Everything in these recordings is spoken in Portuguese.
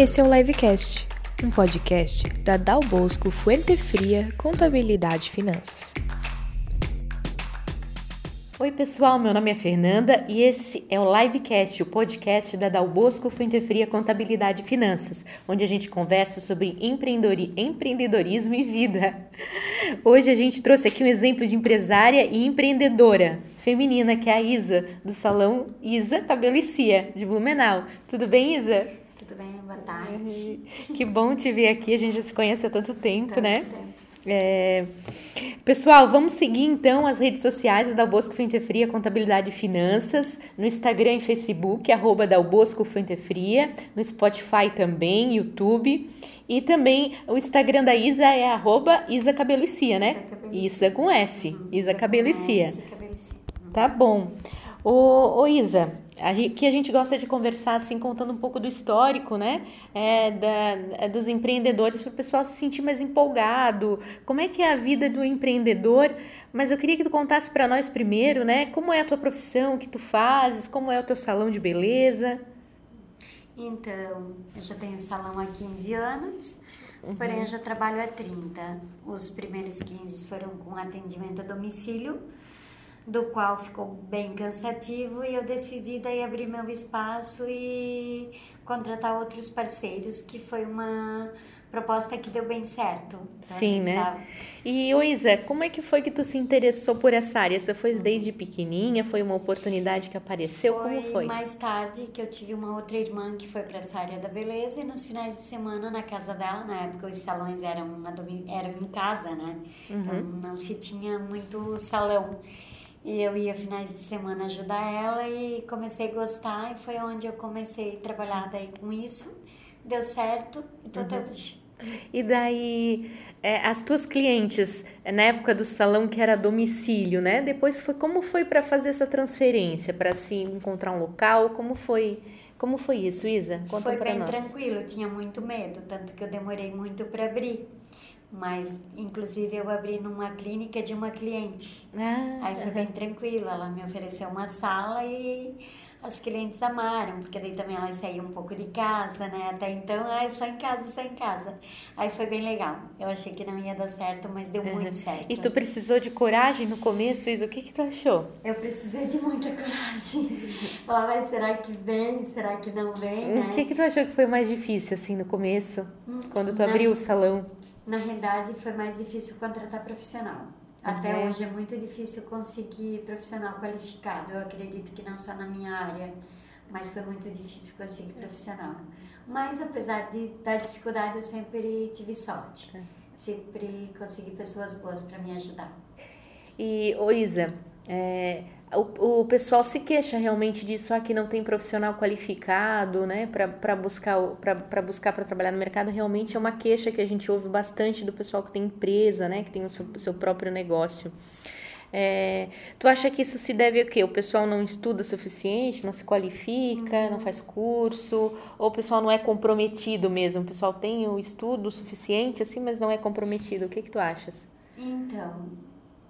Esse é o Livecast, um podcast da Dal Bosco Fuente Fria Contabilidade e Finanças. Oi, pessoal, meu nome é Fernanda e esse é o Livecast, o podcast da Dal Bosco Fuente Fria Contabilidade e Finanças, onde a gente conversa sobre empreendedorismo e vida. Hoje a gente trouxe aqui um exemplo de empresária e empreendedora feminina, que é a Isa, do salão Isa Cabelo e Cia, de Blumenau. Tudo bem, Isa? Tudo bem, boa tarde. Que bom te ver aqui, a gente já se conhece há tanto tempo, Tanto né? tempo. É... Pessoal, vamos seguir então as redes sociais da Bosco Fuente Fria Contabilidade e Finanças, no Instagram e Facebook, arroba da Bosco Fuente Fria, no Spotify também, YouTube, e também o Instagram da Isa é arroba Isa Cabelo e Cia, né? Isa com S, Uhum, Isa. Isa Cabelo e Cia. Uhum. Tá bom. Ô, ô Isa, que a gente gosta de conversar assim, contando um pouco do histórico, né? É, da, é, dos empreendedores, para o pessoal se sentir mais empolgado. Como é que é a vida do empreendedor? Mas eu queria que tu contasse para nós primeiro, né? Como é a tua profissão, o que tu fazes, como é o teu salão de beleza. Então, eu já tenho salão há 15 anos, Uhum. porém eu já trabalho há 30. Os primeiros 15 foram com atendimento a domicílio, do qual ficou bem cansativo e eu decidi daí abrir meu espaço e contratar outros parceiros, que foi uma proposta que deu bem certo. Então, Sim, né? tá- E, ô Isa, como é que foi que tu se interessou por essa área? Você foi desde pequenininha? Foi uma oportunidade que apareceu? como foi? mais tarde que eu tive uma outra irmã que foi para essa área da beleza e nos finais de semana na casa dela, na época os salões eram, a domi- eram em casa, né? Então Uhum. não se tinha muito salão. E eu ia finais de semana ajudar ela e comecei a gostar e foi onde eu comecei a trabalhar daí com isso. Deu certo e tô Uhum. até hoje. E daí, é, as tuas clientes, é, na época do salão que era domicílio, né? Depois foi como foi para fazer essa transferência, para se encontrar um local? Como foi? Como foi isso, Isa? Conta Foi bem nós. tranquilo, eu tinha muito medo, tanto que eu demorei muito para abrir. Mas, inclusive, eu abri numa clínica de uma cliente. Ah, Aí foi bem tranquilo, ela me ofereceu uma sala e as clientes amaram, porque daí também elas saíam um pouco de casa, né? Até então, ai, só em casa, só em casa. Aí foi bem legal. Eu achei que não ia dar certo, mas deu muito certo. E tu precisou de coragem no começo, Isa? O que que tu achou? Eu precisei de muita coragem. Falar, mas será que vem? Será que não vem, né? O que que tu achou que foi mais difícil, assim, no começo? Quando tu na- abriu o salão? Na realidade, foi mais difícil contratar profissional. Até Uhum. hoje é muito difícil conseguir profissional qualificado. Eu acredito que não só na minha área, mas foi muito difícil conseguir profissional. Mas apesar de, da dificuldade, eu sempre tive sorte. É. Sempre consegui pessoas boas para me ajudar. E, ô Isa, é, o, o pessoal se queixa realmente disso, ah, que não tem profissional qualificado, né, para buscar para buscar para trabalhar no mercado, realmente é uma queixa que a gente ouve bastante do pessoal que tem empresa, né, que tem o seu, seu próprio negócio. É, tu acha que isso se deve a quê? O pessoal não estuda o suficiente, não se qualifica, não faz curso, ou o pessoal não é comprometido mesmo? O pessoal tem o estudo suficiente, assim, mas não é comprometido. O que que tu achas? Então,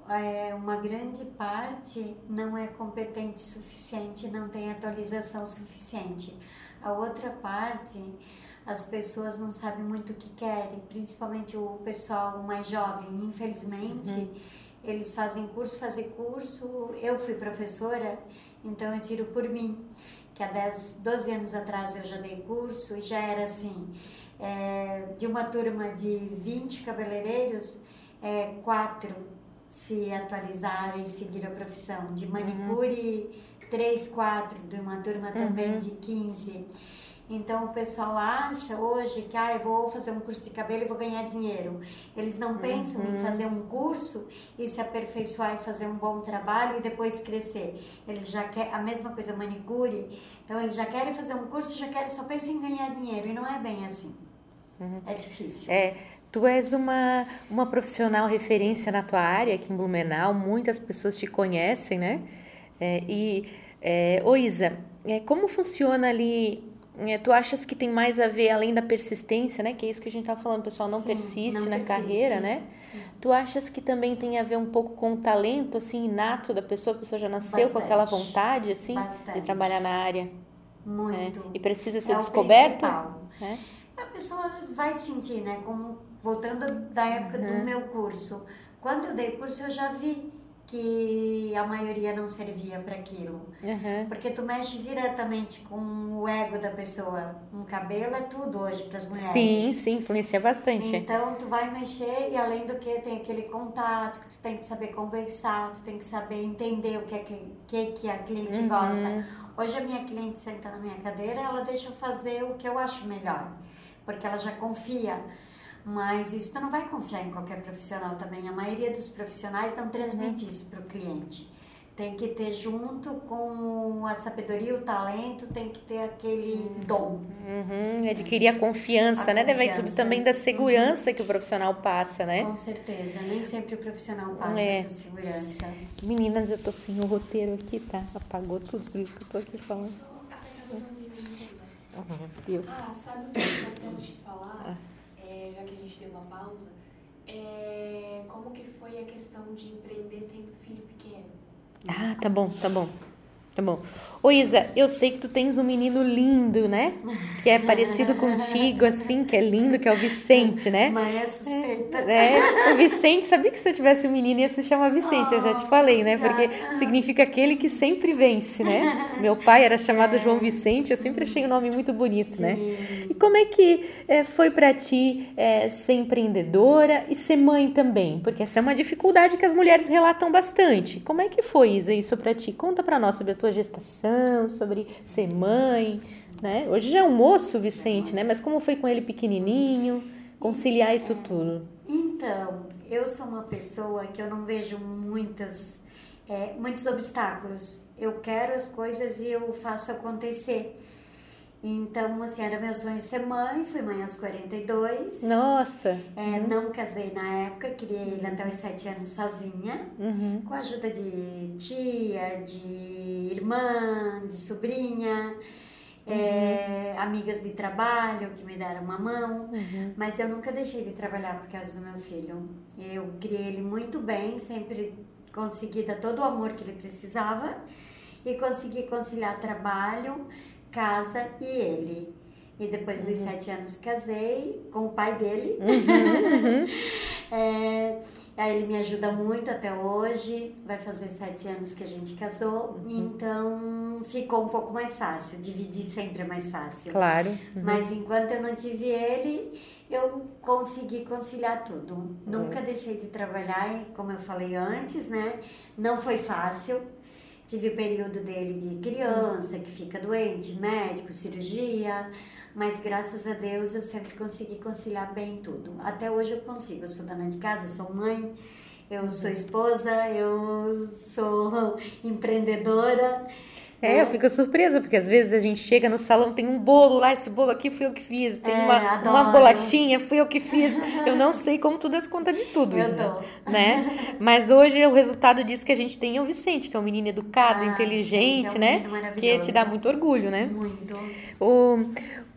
é, uma grande parte não é competente suficiente, não tem atualização suficiente. A outra parte, as pessoas não sabem muito o que querem, principalmente o pessoal mais jovem. Infelizmente, eles fazem curso, fazer curso. Eu fui professora, então eu tiro por mim, que há 10, 12 anos atrás eu já dei curso e já era assim, é, de uma turma de 20 cabeleireiros, é, quatro se atualizaram e seguiram a profissão. De manicure, três, quatro, de uma turma também de 15. Então o pessoal acha hoje que ah, eu vou fazer um curso de cabelo e vou ganhar dinheiro. Eles não pensam em fazer um curso e se aperfeiçoar e fazer um bom trabalho e depois crescer. Eles já querem a mesma coisa manicure, então eles já querem fazer um curso, já querem só pensam em ganhar dinheiro e não é bem assim. É difícil. É, tu és uma, uma profissional referência na tua área aqui em Blumenau, muitas pessoas te conhecem, né? É, e, é, ô Isa, é, como funciona ali? é, tu achas que tem mais a ver além da persistência, né? Que é isso que a gente tá falando, o pessoal não Sim, persiste não na persiste. carreira, né? Tu achas que também tem a ver um pouco com o talento, assim, inato da pessoa? A pessoa já nasceu com aquela Bastante. vontade, assim, de Bastante. trabalhar na área? Muito. É, e precisa ser É principal. né? pessoa vai sentir, né? Como voltando da época uhum. do meu curso. Quando eu dei curso, eu já vi que a maioria não servia para aquilo. Uhum. Porque tu mexe diretamente com o ego da pessoa. Um cabelo é tudo hoje para as mulheres. Sim, sim, influencia bastante. Então tu vai mexer e além do que tem aquele contato que tu tem que saber conversar, tu tem que saber entender o que é que, que, que a cliente uhum. gosta. Hoje a minha cliente senta na minha cadeira, ela deixa eu fazer o que eu acho melhor, porque ela já confia mas isso tu não vai confiar em qualquer profissional também. A maioria dos profissionais não transmite uhum. isso para o cliente. Tem que ter junto com a sabedoria, o talento, tem que ter aquele uhum. dom. Uhum. Adquirir a confiança, a né? Confiança. Deve tudo também da segurança uhum. que o profissional passa, né? Com certeza. Nem sempre o profissional passa é. essa segurança. Meninas, eu tô sem o roteiro aqui, tá? Apagou tudo, por isso que eu tô aqui falando. Uhum. Deus. Ah, sabe o que eu quero te falar? É, já que a gente deu uma pausa, é, como que foi a questão de empreender tendo filho pequeno? Ah, tá bom, tá bom. Tá bom. Ô Isa, eu sei que tu tens um menino lindo, né? Que é parecido contigo, assim, que é lindo, que é o Vicente, né? Mas é suspeita. É, o Vicente, sabia que se eu tivesse um menino ia se chamar Vicente, oh, eu já te falei, né? Porque significa aquele que sempre vence, né? Meu pai era chamado é. João Vicente, eu sempre achei o um nome muito bonito, né? Sim. né? E como é que é, foi para ti é, ser empreendedora e ser mãe também? Porque essa é uma dificuldade que as mulheres relatam bastante. Como é que foi, Isa, isso para ti? Conta para nós sobre a tua gestação sobre ser mãe, né? Hoje já é um moço, Vicente, né? Mas como foi com ele pequenininho, conciliar isso tudo? Então, eu sou uma pessoa que eu não vejo muitas, é, muitos obstáculos. Eu quero as coisas e eu faço acontecer. Então, assim, era meu sonho ser mãe, fui mãe aos 42. Nossa! É, uhum. Não casei na época, criei ele até os 7 anos sozinha, uhum. com a ajuda de tia, de irmã, de sobrinha, uhum. é, amigas de trabalho que me deram uma mão, uhum. mas eu nunca deixei de trabalhar por causa do meu filho. Eu criei ele muito bem, sempre consegui dar todo o amor que ele precisava e consegui conciliar trabalho casa e ele. E depois dos uhum. sete anos casei com o pai dele. Uhum, uhum. é, ele me ajuda muito até hoje. Vai fazer sete anos que a gente casou. Uhum. Então ficou um pouco mais fácil. Dividir sempre é mais fácil. Claro. Uhum. Mas enquanto eu não tive ele, eu consegui conciliar tudo. Uhum. Nunca deixei de trabalhar, como eu falei antes, né? Não foi fácil Tive o período dele de criança, que fica doente, médico, cirurgia, mas graças a Deus eu sempre consegui conciliar bem tudo. Até hoje eu consigo. Eu sou dona de casa, sou mãe, eu sou esposa, eu sou empreendedora. É, eu fico surpresa, porque às vezes a gente chega no salão, tem um bolo lá, esse bolo aqui fui eu que fiz, tem é, uma, uma bolachinha, fui eu que fiz. Eu não sei como tu das conta de tudo, eu Isa, né? Mas hoje o resultado disso que a gente tem é o Vicente, que é um menino educado, ah, inteligente, é um né? Que te dá muito orgulho, né? Muito. O,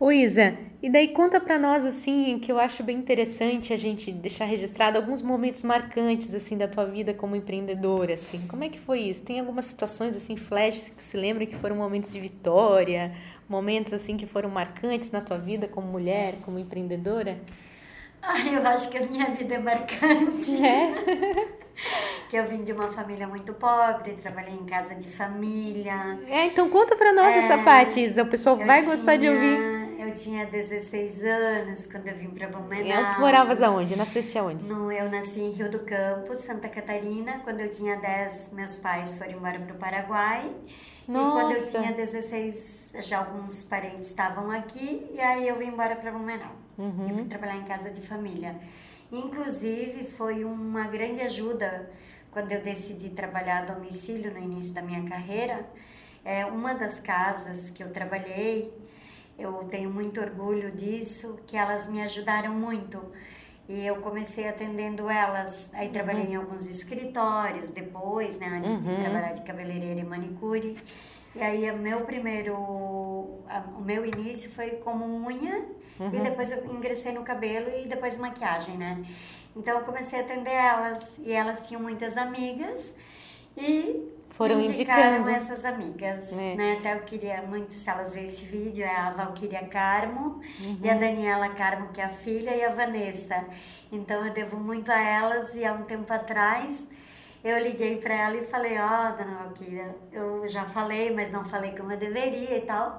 o Isa, e daí conta para nós assim, que eu acho bem interessante a gente deixar registrado alguns momentos marcantes assim da tua vida como empreendedora, assim. Como é que foi isso? Tem algumas situações assim, flashes que tu se lembra que foram momentos de vitória, momentos assim que foram marcantes na tua vida como mulher, como empreendedora? Ah, eu acho que a minha vida é marcante. É. que eu vim de uma família muito pobre, trabalhei em casa de família. É, então conta para nós é, essa parte, Isa. O pessoal vai tinha, gostar de ouvir. Eu tinha 16 anos quando eu vim para Blumenau. Tu moravas aonde? Nasceste aonde? No, eu nasci em Rio do Campo, Santa Catarina. Quando eu tinha 10, meus pais foram embora para o Paraguai. Nossa. E quando eu tinha 16, já alguns parentes estavam aqui. E aí eu vim embora para Blumenau. Uhum. E fui trabalhar em casa de família. Inclusive, foi uma grande ajuda quando eu decidi trabalhar a domicílio no início da minha carreira. É, uma das casas que eu trabalhei eu tenho muito orgulho disso, que elas me ajudaram muito. E eu comecei atendendo elas, aí uhum. trabalhei em alguns escritórios depois, né, antes uhum. de trabalhar de cabeleireira e manicure. E aí o meu primeiro, o meu início foi como unha uhum. e depois eu ingressei no cabelo e depois maquiagem, né? Então eu comecei a atender elas e elas tinham muitas amigas e foram indicaram indicando. essas amigas, É. né? Até eu queria muito, se elas verem esse vídeo, é a Valquíria Carmo e Uhum. a Daniela Carmo, que é a filha, e a Vanessa. Então eu devo muito a elas e há um tempo atrás eu liguei para ela e falei, ó, dona Valquíria, eu já falei, mas não falei como eu deveria e tal.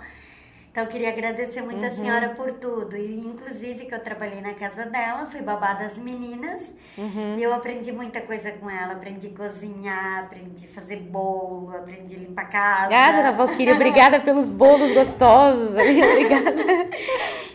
Então eu queria agradecer muito Uhum. a senhora por tudo. E inclusive que eu trabalhei na casa dela, fui babá das meninas. Uhum. E eu aprendi muita coisa com ela. Aprendi a cozinhar, aprendi a fazer bolo, aprendi a limpar a casa. Ah, dona Valquíria, obrigada pelos bolos gostosos. Obrigada.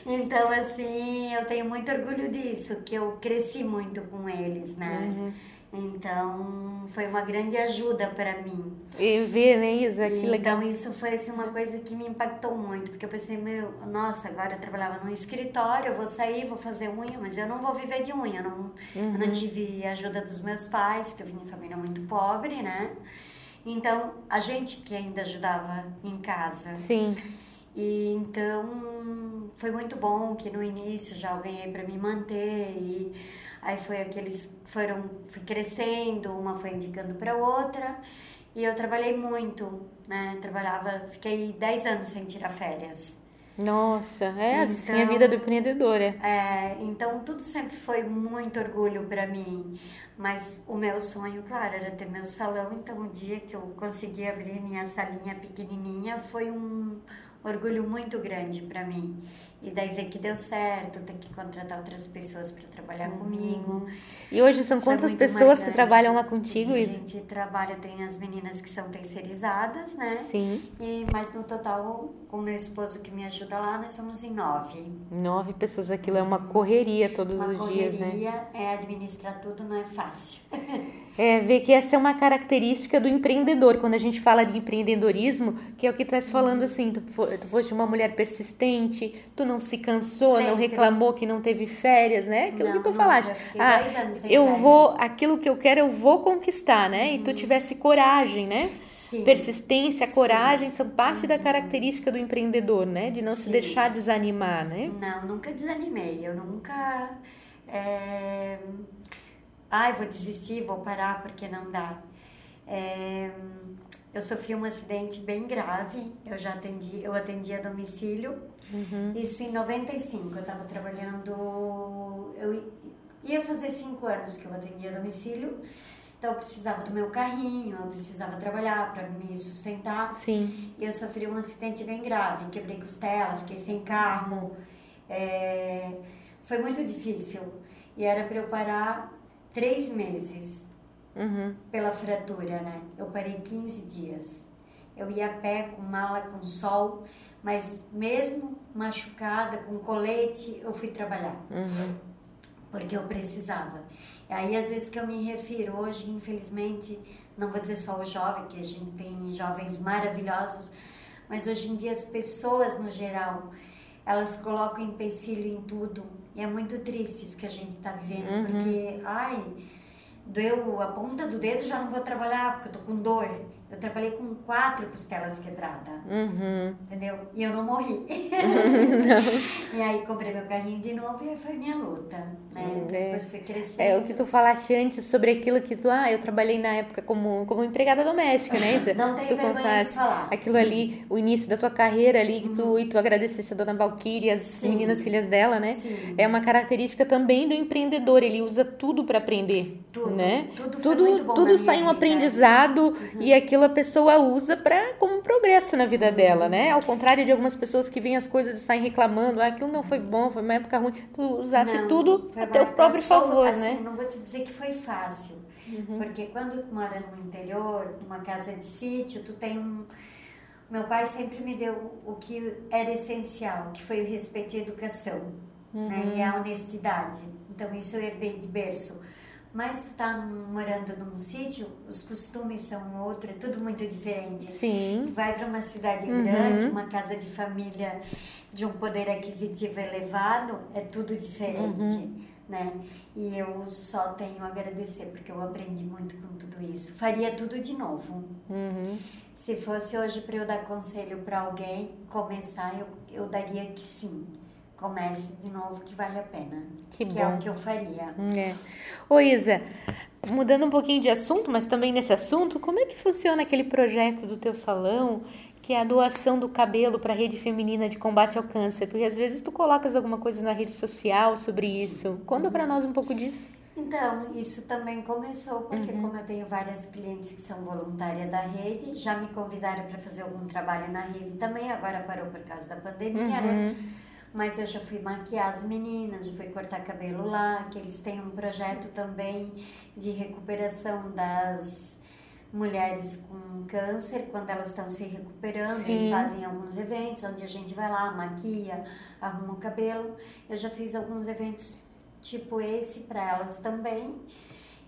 Então, assim, eu tenho muito orgulho disso, que eu cresci muito com eles, né? Uhum. Então, foi uma grande ajuda para mim. E ver, né, Isa? Que legal. Então, isso foi assim, uma coisa que me impactou muito, porque eu pensei, meu, nossa, agora eu trabalhava num escritório, eu vou sair, vou fazer unha, mas eu não vou viver de unha. Eu não, eu Uhum. não tive ajuda dos meus pais, que eu vim de família muito pobre, né? Então, a gente que ainda ajudava em casa. Sim. E então foi muito bom que no início já eu ganhei para me manter e aí foi aqueles foram fui crescendo, uma foi indicando para outra e eu trabalhei muito, né? Trabalhava, fiquei 10 anos sem tirar férias. Nossa, é assim a Então- vida do empreendedor. É. É, então tudo sempre foi muito orgulho para mim, mas o meu sonho, claro, era ter meu salão. Então o dia que eu consegui abrir minha salinha pequenininha foi um orgulho muito grande para mim. E daí ver que deu certo, ter que contratar outras pessoas para trabalhar comigo. E hoje são Foi quantas pessoas que marcante. trabalham lá contigo, A gente trabalha, tem as meninas que são terceirizadas, né? Sim. E, mas no total, com meu esposo que me ajuda lá, nós somos em nove. Nove pessoas, aquilo é uma correria todos Uma os dias, né? correria, é administrar tudo não é fácil. É, ver que essa é uma característica do empreendedor. Quando a gente fala de empreendedorismo, que é o que tu estás falando assim, tu, tu foste uma mulher persistente, tu não se cansou, não Sempre. reclamou que não teve férias, né? Aquilo Não, que tu falaste. Ah, 10 anos sem eu férias. vou, aquilo que eu quero eu vou conquistar, né? E tu tivesse coragem, né? Sim. Persistência, coragem são parte da característica do empreendedor, né? De não se Sim. deixar desanimar, né? Não, nunca desanimei. Eu nunca. É... Ai, vou desistir, vou parar porque não dá. É, Eu sofri um acidente bem grave. Eu já atendi, eu atendi a domicílio. Isso em 95. Eu estava trabalhando. Eu ia fazer cinco anos que eu atendia a domicílio. Então eu precisava do meu carrinho, eu precisava trabalhar para me sustentar. Sim. E eu sofri um acidente bem grave, quebrei costela, fiquei sem carro. É, Foi muito difícil. E era para eu parar três meses Uhum. pela fratura, né? Eu parei 15 dias. Eu ia a pé, com mala, com sol, mas mesmo machucada, com colete, eu fui trabalhar. Porque eu precisava. E aí, às vezes que eu me refiro hoje, infelizmente, não vou dizer só o jovem, que a gente tem jovens maravilhosos, mas hoje em dia as pessoas no geral, elas colocam empecilho em tudo. E é muito triste isso que a gente está vivendo, porque, ai, doeu a ponta do dedo, já não vou trabalhar, porque eu tô com dor. Eu trabalhei com quatro costelas quebradas, Uhum. entendeu? E eu não morri. e aí comprei meu carrinho de novo e foi minha luta, né? É. Depois fui crescendo. É o que tu falaste antes sobre aquilo que tu, ah, eu trabalhei na época como, como empregada doméstica, né? Isa? Não tenho tu contaste falar. aquilo ali, o início da tua carreira ali, que tu, e tu agradecesse a dona Valquíria, as Sim. meninas filhas dela, né? Sim. É uma característica também do empreendedor, ele usa tudo para aprender, Tudo, né? tudo tudo, tudo sai um vida. Uhum. aprendizado e aquilo a pessoa usa para como um progresso na vida dela, né? Ao contrário de algumas pessoas que veem as coisas e saem reclamando, ah, aquilo não foi bom, foi uma época ruim, tu usasse Não, tudo a teu próprio favor, assim, né? Uhum. Não vou te dizer que foi fácil, porque quando tu mora no interior, numa casa de sítio, tu tem um... Meu pai sempre me deu o que era essencial, que foi o respeito a educação, né? Uhum. E a honestidade. Então isso eu herdei de berço. Mas tu tá morando num sítio, os costumes são outro, é tudo muito diferente. Sim. Tu vai para uma cidade Uhum. grande, uma casa de família de um poder aquisitivo elevado, é tudo diferente, Uhum. né? E eu só tenho a agradecer porque eu aprendi muito com tudo isso. Faria tudo de novo. Uhum. Se fosse hoje para eu dar conselho para alguém começar, eu, eu daria que sim. Comece de novo que vale a pena. Que é bom. o que eu faria. É. Ô Isa, mudando um pouquinho de assunto, mas também nesse assunto, como é que funciona aquele projeto do teu salão, que é a doação do cabelo para a rede feminina de combate ao câncer? Porque às vezes tu colocas alguma coisa na rede social sobre isso. Conta para nós um pouco disso. Então, isso também começou porque uhum. como eu tenho várias clientes que são voluntárias da rede, já me convidaram para fazer algum trabalho na rede também, agora parou por causa da pandemia, né? uhum. né? Mas eu já fui maquiar as meninas, já fui cortar cabelo lá, que eles têm um projeto também de recuperação das mulheres com câncer, quando elas estão se recuperando, Sim. eles fazem alguns eventos onde a gente vai lá, maquia, arruma o cabelo. Eu já fiz alguns eventos tipo esse para elas também.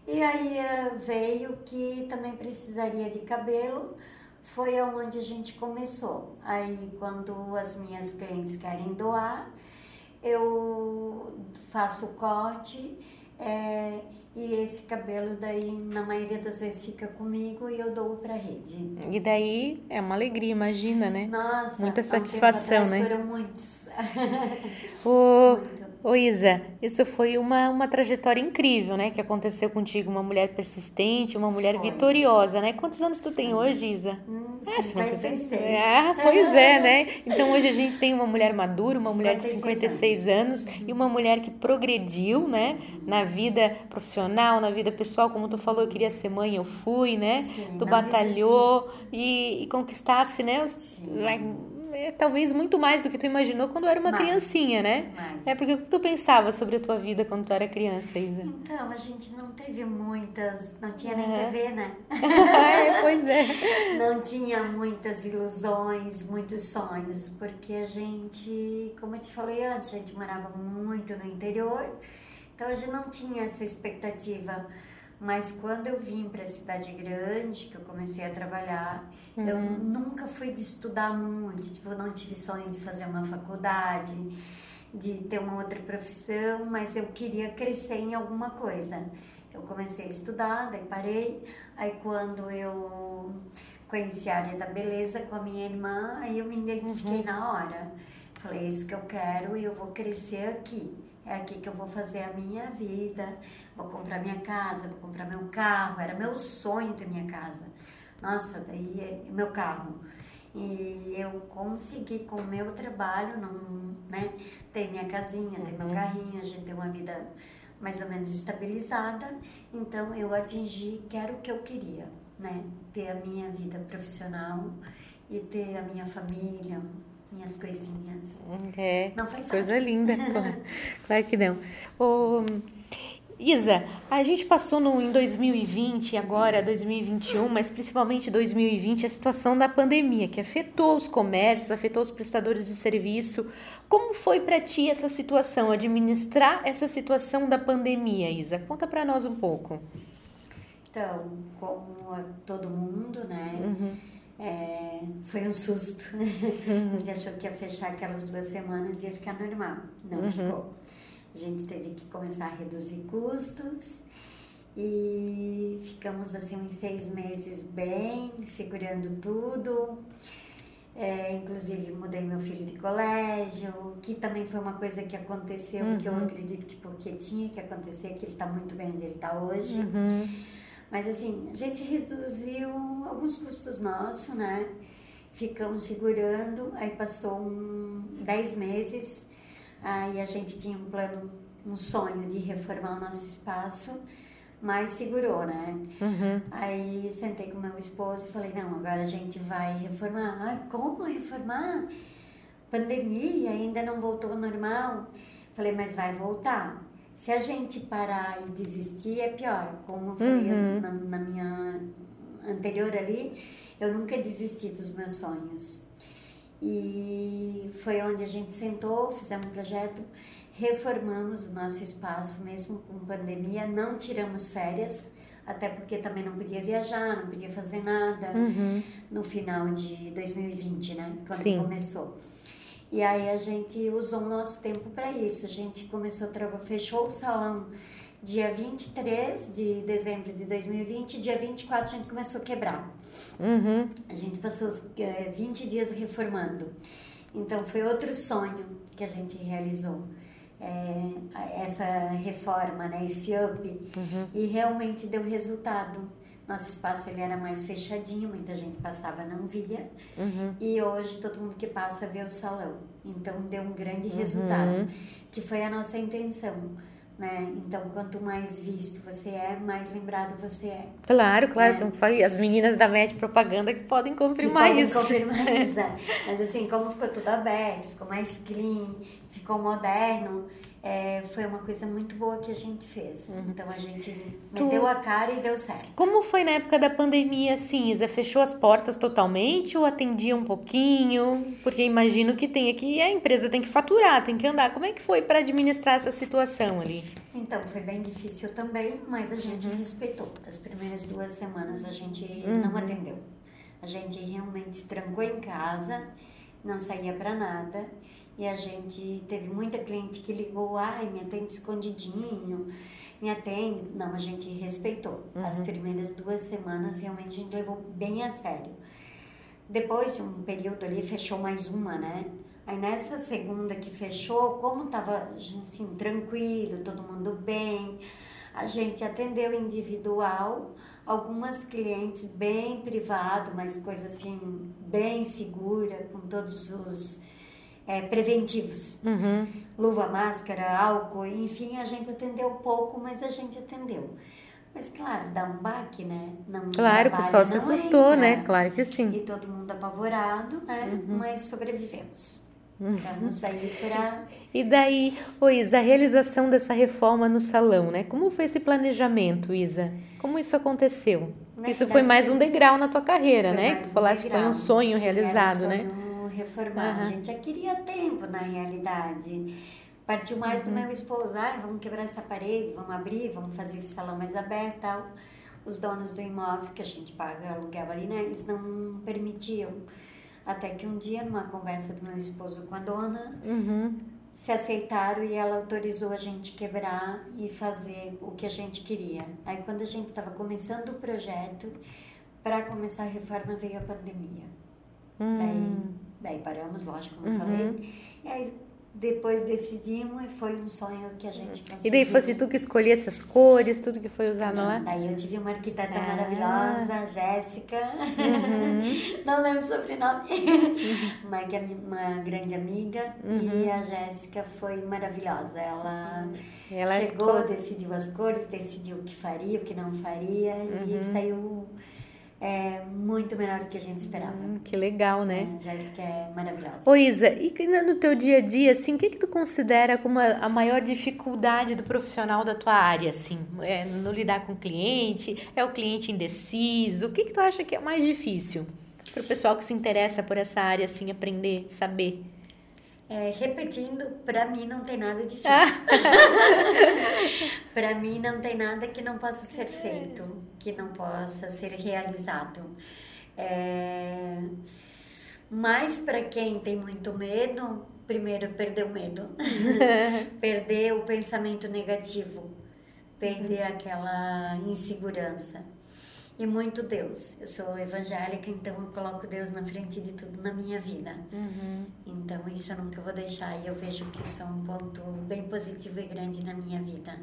E aí eh, veio que também precisaria de cabelo, foi aonde a gente começou. Aí quando as minhas clientes querem doar, eu faço o corte é, e esse cabelo daí na maioria das vezes fica comigo e eu dou para rede. E daí é uma alegria, imagina, né? Nossa, muita satisfação, né? Foram muitos. O... Muito. Ô Isa, isso foi uma, uma trajetória incrível, né? Que aconteceu contigo, uma mulher persistente, uma mulher foi. vitoriosa, né? Quantos anos tu tem hoje, Isa? Hum, é, 56. Ah, pois é, né? Então hoje a gente tem uma mulher madura, uma mulher de 56 anos, anos e uma mulher que progrediu, né? Na vida profissional, na vida pessoal, como tu falou, eu queria ser mãe, eu fui, né? Sim, tu batalhou e, e, conquistasse, né? É, talvez muito mais do que tu imaginou quando era uma mais, criancinha, né? Mais. É porque o que tu pensava sobre a tua vida quando tu era criança, Isa? Então, a gente não teve muitas, não tinha nem é. TV, né? é, pois é. Não tinha muitas ilusões, muitos sonhos, porque a gente, como eu te falei antes, a gente morava muito no interior, então a gente não tinha essa expectativa. Mas quando eu vim para a cidade grande, que eu comecei a trabalhar, Uhum. Eu nunca fui de estudar muito, tipo, eu não tive sonho de fazer uma faculdade, de ter uma outra profissão, mas eu queria crescer em alguma coisa. Eu comecei a estudar, daí parei, aí quando eu conheci a área da beleza com a minha irmã, aí eu me identifiquei uhum. na hora. Falei, é isso que eu quero e eu vou crescer aqui. É aqui que eu vou fazer a minha vida, vou comprar minha casa, vou comprar meu carro. Era meu sonho ter minha casa. Nossa, daí é meu carro. E eu consegui com o meu trabalho, não, né, ter minha casinha, ter meu uhum. carrinho, a gente ter uma vida mais ou menos estabilizada. Então eu atingi, que era o que eu queria, né? Ter a minha vida profissional e ter a minha família, minhas coisinhas. É, não foi fácil. Coisa linda, claro que não. Isa, a gente passou no, em 2020, agora 2021, mas principalmente 2020, a situação da pandemia, que afetou os comércios, afetou os prestadores de serviço. Como foi para ti essa situação, administrar essa situação da pandemia, Isa? Conta para nós um pouco. Então, como todo mundo, né? Uhum. É, foi um susto. Uhum. A gente achou que ia fechar aquelas duas semanas e ia ficar normal. Não uhum. ficou. A gente teve que começar a reduzir custos e ficamos assim uns seis meses bem, segurando tudo. É, inclusive mudei meu filho de colégio, que também foi uma coisa que aconteceu, uhum. que eu acredito que porque tinha que acontecer, que ele está muito bem onde ele está hoje. Uhum. Mas assim, a gente reduziu alguns custos nossos, né? Ficamos segurando, aí passou um, dez meses, Aí a gente tinha um plano, um sonho de reformar o nosso espaço, mas segurou, né? Uhum. Aí sentei com meu esposo e falei, não, agora a gente vai reformar. Ah, como reformar? Pandemia, ainda não voltou ao normal. Falei, mas vai voltar. Se a gente parar e desistir, é pior. Como eu falei uhum. na, na minha anterior ali, eu nunca desisti dos meus sonhos. E foi onde a gente sentou, fizemos um projeto, reformamos o nosso espaço, mesmo com pandemia, não tiramos férias, até porque também não podia viajar, não podia fazer nada uhum. no final de 2020, né? Quando Sim. começou. E aí a gente usou o nosso tempo para isso. A gente começou a trabalhar, fechou o salão dia 23 de dezembro de 2020, dia 24 a gente começou a quebrar. Uhum. A gente passou os é, 20 dias reformando. Então foi outro sonho que a gente realizou. é, essa reforma, né, esse up, uhum. e realmente deu resultado. Nosso espaço ele era mais fechadinho, muita gente passava não via, uhum. e hoje todo mundo que passa vê o salão. Então deu um grande uhum. resultado, que foi a nossa intenção né? Então, quanto mais visto você é, mais lembrado você é. Claro, claro. Né? Então, as meninas da MED Propaganda que podem confirmar que isso. Podem confirmar isso. É. Mas assim, como ficou tudo aberto, ficou mais clean, ficou moderno, é, foi uma coisa muito boa que a gente fez. Uhum. Então a gente meteu tu... a cara e deu certo. Como foi na época da pandemia, assim, Isa? Fechou as portas totalmente ou atendia um pouquinho? Porque imagino que tenha que a empresa tem que faturar, tem que andar. Como é que foi para administrar essa situação ali? Então foi bem difícil também, mas a gente uhum. respeitou. As primeiras duas semanas a gente uhum. não atendeu. A gente realmente se trancou em casa, não saía para nada e a gente teve muita cliente que ligou, ai, me atende escondidinho, me atende. Não, a gente respeitou. Uhum. As primeiras duas semanas realmente a gente levou bem a sério. Depois de um período ali, fechou mais uma, né? Aí nessa segunda que fechou, como tava assim, tranquilo, todo mundo bem, a gente atendeu individual, algumas clientes bem privado, mas coisa assim, bem segura, com todos os é, preventivos. Uhum. Luva, máscara, álcool, enfim, a gente atendeu pouco, mas a gente atendeu. Mas claro, dá um baque, né? Não claro, o pessoal se assustou, entra, né? Claro que sim. E todo mundo apavorado, né? Uhum. Mas sobrevivemos. Uhum. Vamos aí para. E daí, ô Isa, a realização dessa reforma no salão, né? Como foi esse planejamento, Isa? Como isso aconteceu? Na isso foi mais um degrau na tua carreira, né? Que tu falaste que foi um sonho realizado, né? Reformar. Uhum. A gente já queria tempo, na realidade. Partiu mais uhum. do meu esposo. Ah, vamos quebrar essa parede, vamos abrir, vamos fazer esse salão mais aberto tal. Os donos do imóvel, que a gente paga aluguel ali, né? Eles não permitiam. Até que um dia, numa conversa do meu esposo com a dona, uhum. se aceitaram e ela autorizou a gente quebrar e fazer o que a gente queria. Aí, quando a gente estava começando o projeto, para começar a reforma, veio a pandemia. Hum. Daí Daí paramos, lógico, como uhum. falei. E aí depois decidimos e foi um sonho que a gente conseguiu. E daí fosse tu que escolhesse as cores, tudo que foi usado Não, lá? Daí eu tive uma arquiteta ah. maravilhosa, Jéssica. Uhum. Não lembro o sobrenome. Uhum. Mas que é uma grande amiga. Uhum. E a Jéssica foi maravilhosa. Ela, Ela é chegou, é... decidiu as cores, decidiu o que faria, o que não faria. E uhum. saiu é muito melhor do que a gente esperava. Hum, que legal, né? É, Jéssica é maravilhosa. Ô Isa, e no teu dia a dia, assim, o que que tu considera como a, maior dificuldade do profissional da tua área, assim? É no lidar com o cliente? É o cliente indeciso? O que que tu acha que é mais difícil para o pessoal que se interessa por essa área, assim, aprender, saber? É, repetindo, para mim não tem nada difícil. para mim não tem nada que não possa ser feito, que não possa ser realizado. É... Mas para quem tem muito medo, primeiro perder o medo, perder o pensamento negativo, perder aquela insegurança e muito Deus. Eu sou evangélica, então eu coloco Deus na frente de tudo na minha vida. Uhum. Então isso eu nunca vou deixar e eu vejo que isso é um ponto bem positivo e grande na minha vida.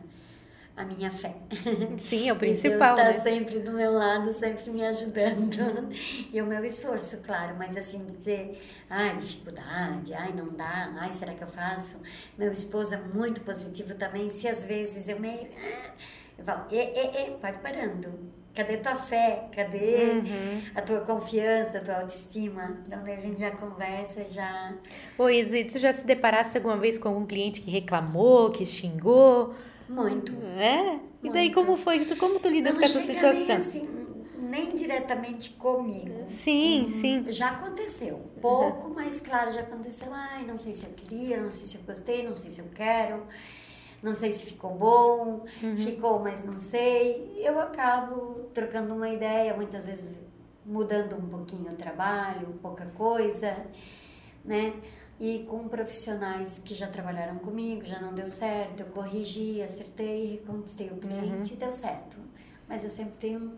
A minha fé. Sim, é o principal. Deus está né? sempre do meu lado, sempre me ajudando. E o meu esforço, claro, mas assim, dizer, ai, dificuldade, ai, não dá, ai, será que eu faço? Meu esposo é muito positivo também, se às vezes eu meio. Ah", eu falo, e, e, e, pode parando Cadê tua fé? Cadê uhum. a tua confiança, a tua autoestima? Então, daí a gente já conversa, já... Ô, Isa, tu já se deparasse alguma vez com algum cliente que reclamou, que xingou? Muito. É? E daí, como foi? Como tu lidas Não com essa situação? Nem, assim, nem diretamente comigo. Sim, hum, sim. Já aconteceu. Pouco, uhum. mas claro, já aconteceu. Ai, não sei se eu queria, não sei se eu gostei, não sei se eu quero não sei se ficou bom, uhum. ficou, mas não sei. Eu acabo trocando uma ideia, muitas vezes mudando um pouquinho o trabalho, pouca coisa, né? E com profissionais que já trabalharam comigo, já não deu certo, eu corrigi, acertei, reconquistei o cliente, uhum. deu certo. Mas eu sempre tenho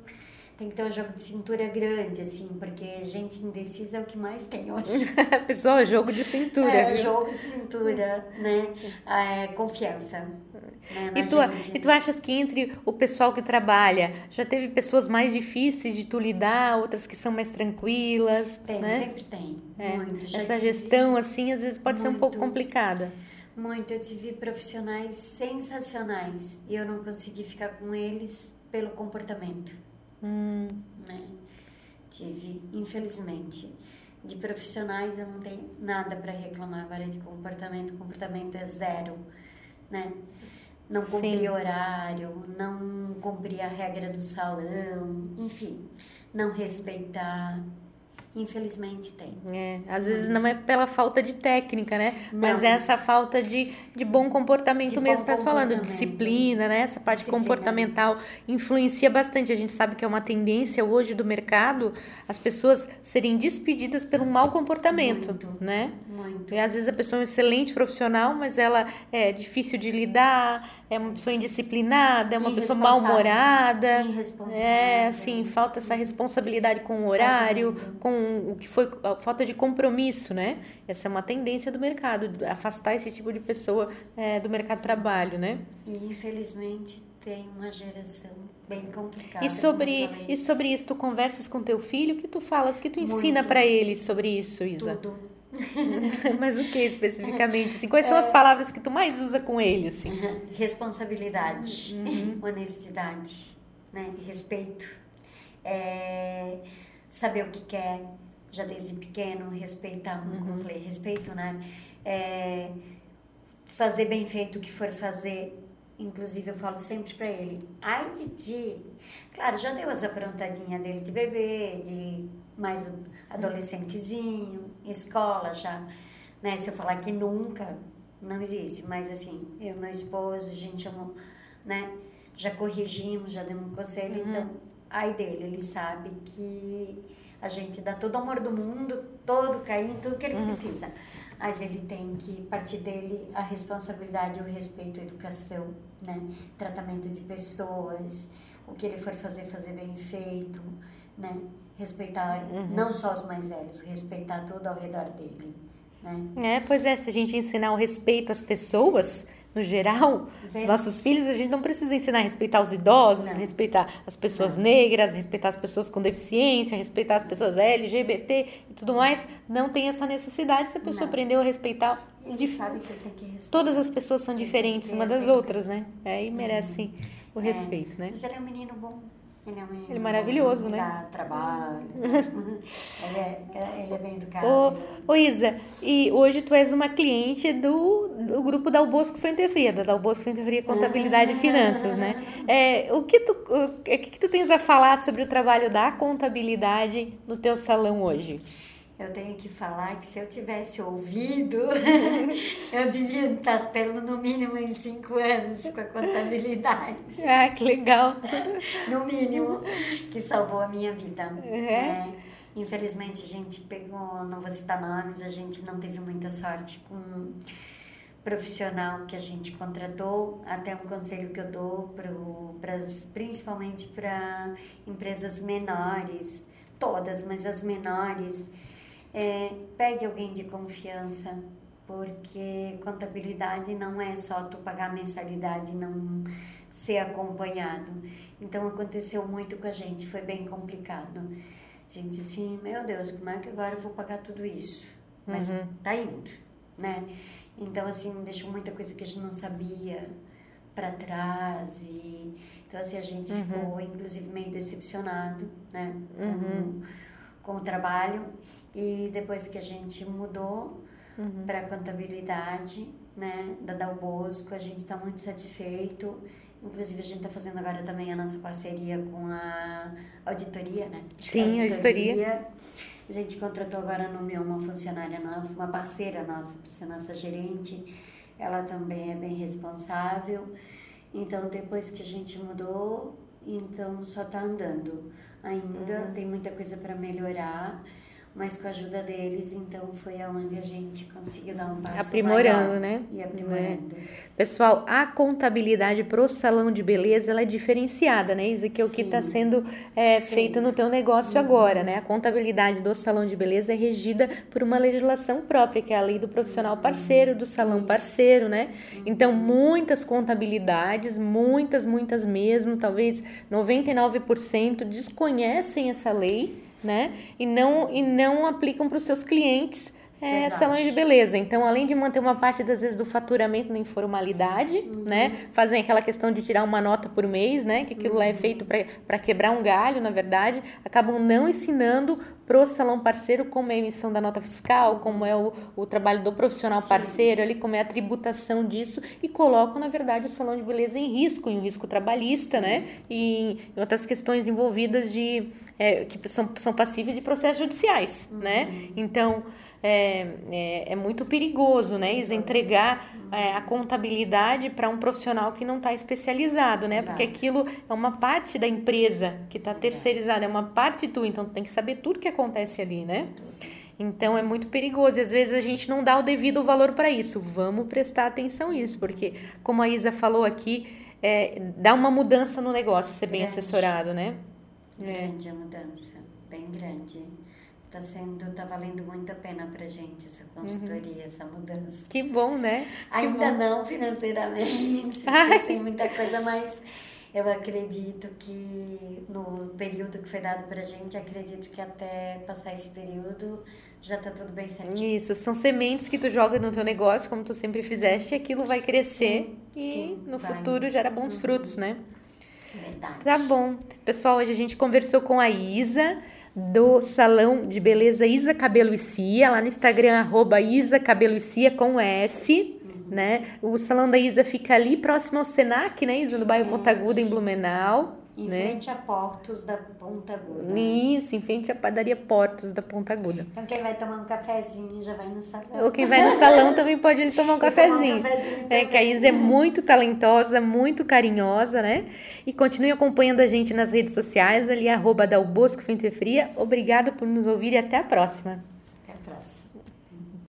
tem que ter um jogo de cintura grande, assim, porque gente indecisa é o que mais tem hoje. Pessoal, jogo de cintura. É, viu? jogo de cintura, né? É, confiança. Né, E tu, gente. e tu achas que entre o pessoal que trabalha, já teve pessoas mais difíceis de tu lidar, outras que são mais tranquilas, Tem, né? sempre tem. É, Muito. Já Essa gestão, assim, às vezes pode ser um pouco Muito. complicada. Muito. Eu tive profissionais sensacionais e eu não consegui ficar com eles pelo comportamento. Hum, né? Tive, infelizmente. De profissionais eu não tenho nada para reclamar agora de comportamento. Comportamento é zero, né? Não cumprir Sim. horário, não cumprir a regra do salão, enfim, não respeitar. Infelizmente tem. é, às vezes não é pela falta de técnica, né? Mas Não. é essa falta de, de bom comportamento De mesmo bom tá falando, disciplina, né? Essa parte Disciplina. comportamental influencia bastante. A gente sabe que é uma tendência hoje do mercado as pessoas serem despedidas pelo mau comportamento, Muito. né? Muito. E às vezes a pessoa é um excelente profissional, mas ela é difícil de lidar, é uma pessoa indisciplinada, é uma pessoa mal-humorada. Irresponsável. É, assim, falta essa responsabilidade com o horário, com o que foi a falta de compromisso, né? Essa é uma tendência do mercado, afastar esse tipo de pessoa é, do mercado de trabalho, né? E infelizmente tem uma geração bem complicada. E sobre, e sobre isso, tu conversas com teu filho, o que tu falas, o que tu ensina pra ele sobre isso, Isa? tudo. Mas o que especificamente? Assim, quais são É. as palavras que tu mais usa com ele, assim? responsabilidade, Uhum. honestidade, né? respeito, é, saber o que quer, já desde pequeno, respeitar, Uhum. como eu falei, respeito, né? É, fazer bem feito o que for fazer. Inclusive, eu falo sempre pra ele, ai de ti. Claro, já deu as aprontadinhas dele de bebê, de mais adolescentezinho, escola já. Né? Se eu falar que nunca, não existe. Mas assim, eu e meu esposo, a gente chamou, né? Já corrigimos, já demos um conselho. Então, ai dele, ele sabe que a gente dá todo o amor do mundo, todo o carinho, tudo que ele precisa. Mas ele tem que partir dele a responsabilidade, o respeito, a educação, né? Tratamento de pessoas, o que ele for fazer, fazer bem feito, né? Respeitar não só os mais velhos, respeitar tudo ao redor dele, né? É, pois é, se a gente ensinar o respeito às pessoas, no geral, nossos filhos, a gente não precisa ensinar a respeitar os idosos, Não. respeitar as pessoas negras, respeitar as pessoas com deficiência, respeitar as pessoas LGBT e tudo mais. Não tem essa necessidade se a pessoa Não. aprendeu a respeitar. Sabe que tem que respeitar. Todas as pessoas são diferentes umas das outras, né? É, e merecem o respeito, né? Mas ele é um menino bom. Ele é um Ele é maravilhoso, né? Dá trabalho. ele, é, ele é bem educado. Ô, ô Isa, e hoje tu és uma cliente do, do grupo da Albosco Fuente Fria, da Albosco Fuente Fria Contabilidade e Finanças, né? É, o que tu, o, o que, que tu tens a falar sobre o trabalho da contabilidade no teu salão hoje? Eu tenho que falar que se eu tivesse ouvido, eu devia estar pelo no mínimo em cinco anos com a contabilidade. Ah, que legal. No mínimo, que salvou a minha vida. É? né? Infelizmente, a gente pegou, não vou citar nomes, a gente não teve muita sorte com um profissional que a gente contratou. Até um conselho que eu dou, pro, pras, principalmente para empresas menores, todas, mas as menores, é, pegue alguém de confiança, porque contabilidade não é só tu pagar mensalidade e não ser acompanhado. Então aconteceu muito com a gente, foi bem complicado. A gente assim, meu Deus, como é que agora eu vou pagar tudo isso? Mas Uhum. tá indo, né? Então assim, deixou muita coisa que a gente não sabia para trás e então assim a gente Uhum. ficou inclusive meio decepcionado, né? Com, Uhum. com o trabalho e depois que a gente mudou Uhum. para contabilidade, né, da Dal Bosco, a gente está muito satisfeito. Inclusive a gente está fazendo agora também a nossa parceria com a auditoria, né? Sim, auditoria. A gente contratou agora nomeou uma funcionária nossa, uma parceira nossa, para ser nossa gerente. Ela também é bem responsável. Então depois que a gente mudou, então só está andando. Ainda tem muita coisa para melhorar. Mas com a ajuda deles, então foi aonde a gente conseguiu dar um passo Aprimorando, maior né? E aprimorando. Pessoal, a contabilidade pro salão de beleza, ela é diferenciada, né, Isa? Que é o que está sendo é, feito no teu negócio agora, né? A contabilidade do salão de beleza é regida por uma legislação própria, que é a lei do profissional parceiro, do salão parceiro, né? Então, muitas contabilidades, muitas, muitas mesmo, talvez 99% desconhecem essa lei, né? E não, e não aplicam para os seus clientes é, Verdade. salões de beleza. Então, além de manter uma parte, das vezes, do faturamento na informalidade, né? Fazem aquela questão de tirar uma nota por mês, né? Que aquilo lá é feito para quebrar um galho, na verdade. Acabam não ensinando pro salão parceiro como é a emissão da nota fiscal, como é o, o trabalho do profissional parceiro ali, como é a tributação disso. E colocam, na verdade, o salão de beleza em risco, em um risco trabalhista, né? E em outras questões envolvidas de... é, que são, são passíveis de processos judiciais, né? Então é, é, é muito perigoso, né? Isa, entregar é, a contabilidade para um profissional que não está especializado, né? Porque Exato. aquilo é uma parte da empresa que está terceirizada, é uma parte tu, então tu tem que saber tudo que acontece ali, né? Então é muito perigoso e às vezes a gente não dá o devido valor para isso. Vamos prestar atenção nisso, porque como a Isa falou aqui, é, dá uma mudança no negócio ser bem Grande. assessorado, né? É. Grande a mudança, bem grande. Tá sendo, tá valendo muito a pena pra gente essa consultoria, essa mudança. Que bom, né? Ainda bom. não financeiramente, porque tem muita coisa, mas eu acredito que no período que foi dado pra gente, acredito que até passar esse período já tá tudo bem certinho. Isso, são sementes que tu joga no teu negócio, como tu sempre fizeste, e aquilo vai crescer e sim, no vai. Uhum. futuro gera bons frutos, né? Verdade. Tá bom. Pessoal, hoje a gente conversou com a Isa do Salão de Beleza Isa Cabelo e Cia, lá no Instagram, arroba Isa Cabelo e Cia com S, né? O Salão da Isa fica ali próximo ao Senac, né, Isa? No bairro Ponta Aguda, em Blumenau. Em né? frente a Portos da Ponta Aguda. Isso, em frente à padaria Portos da Ponta Aguda. Então quem vai tomar um cafezinho já vai no salão. Ou quem vai no salão também pode ir tomar um E tomar um cafezinho. cafezinho É que a. Isa é muito talentosa, muito carinhosa, né? E continue acompanhando a gente nas redes sociais, ali, arroba Dalbosco Fria. Obrigado por nos ouvir e até a próxima.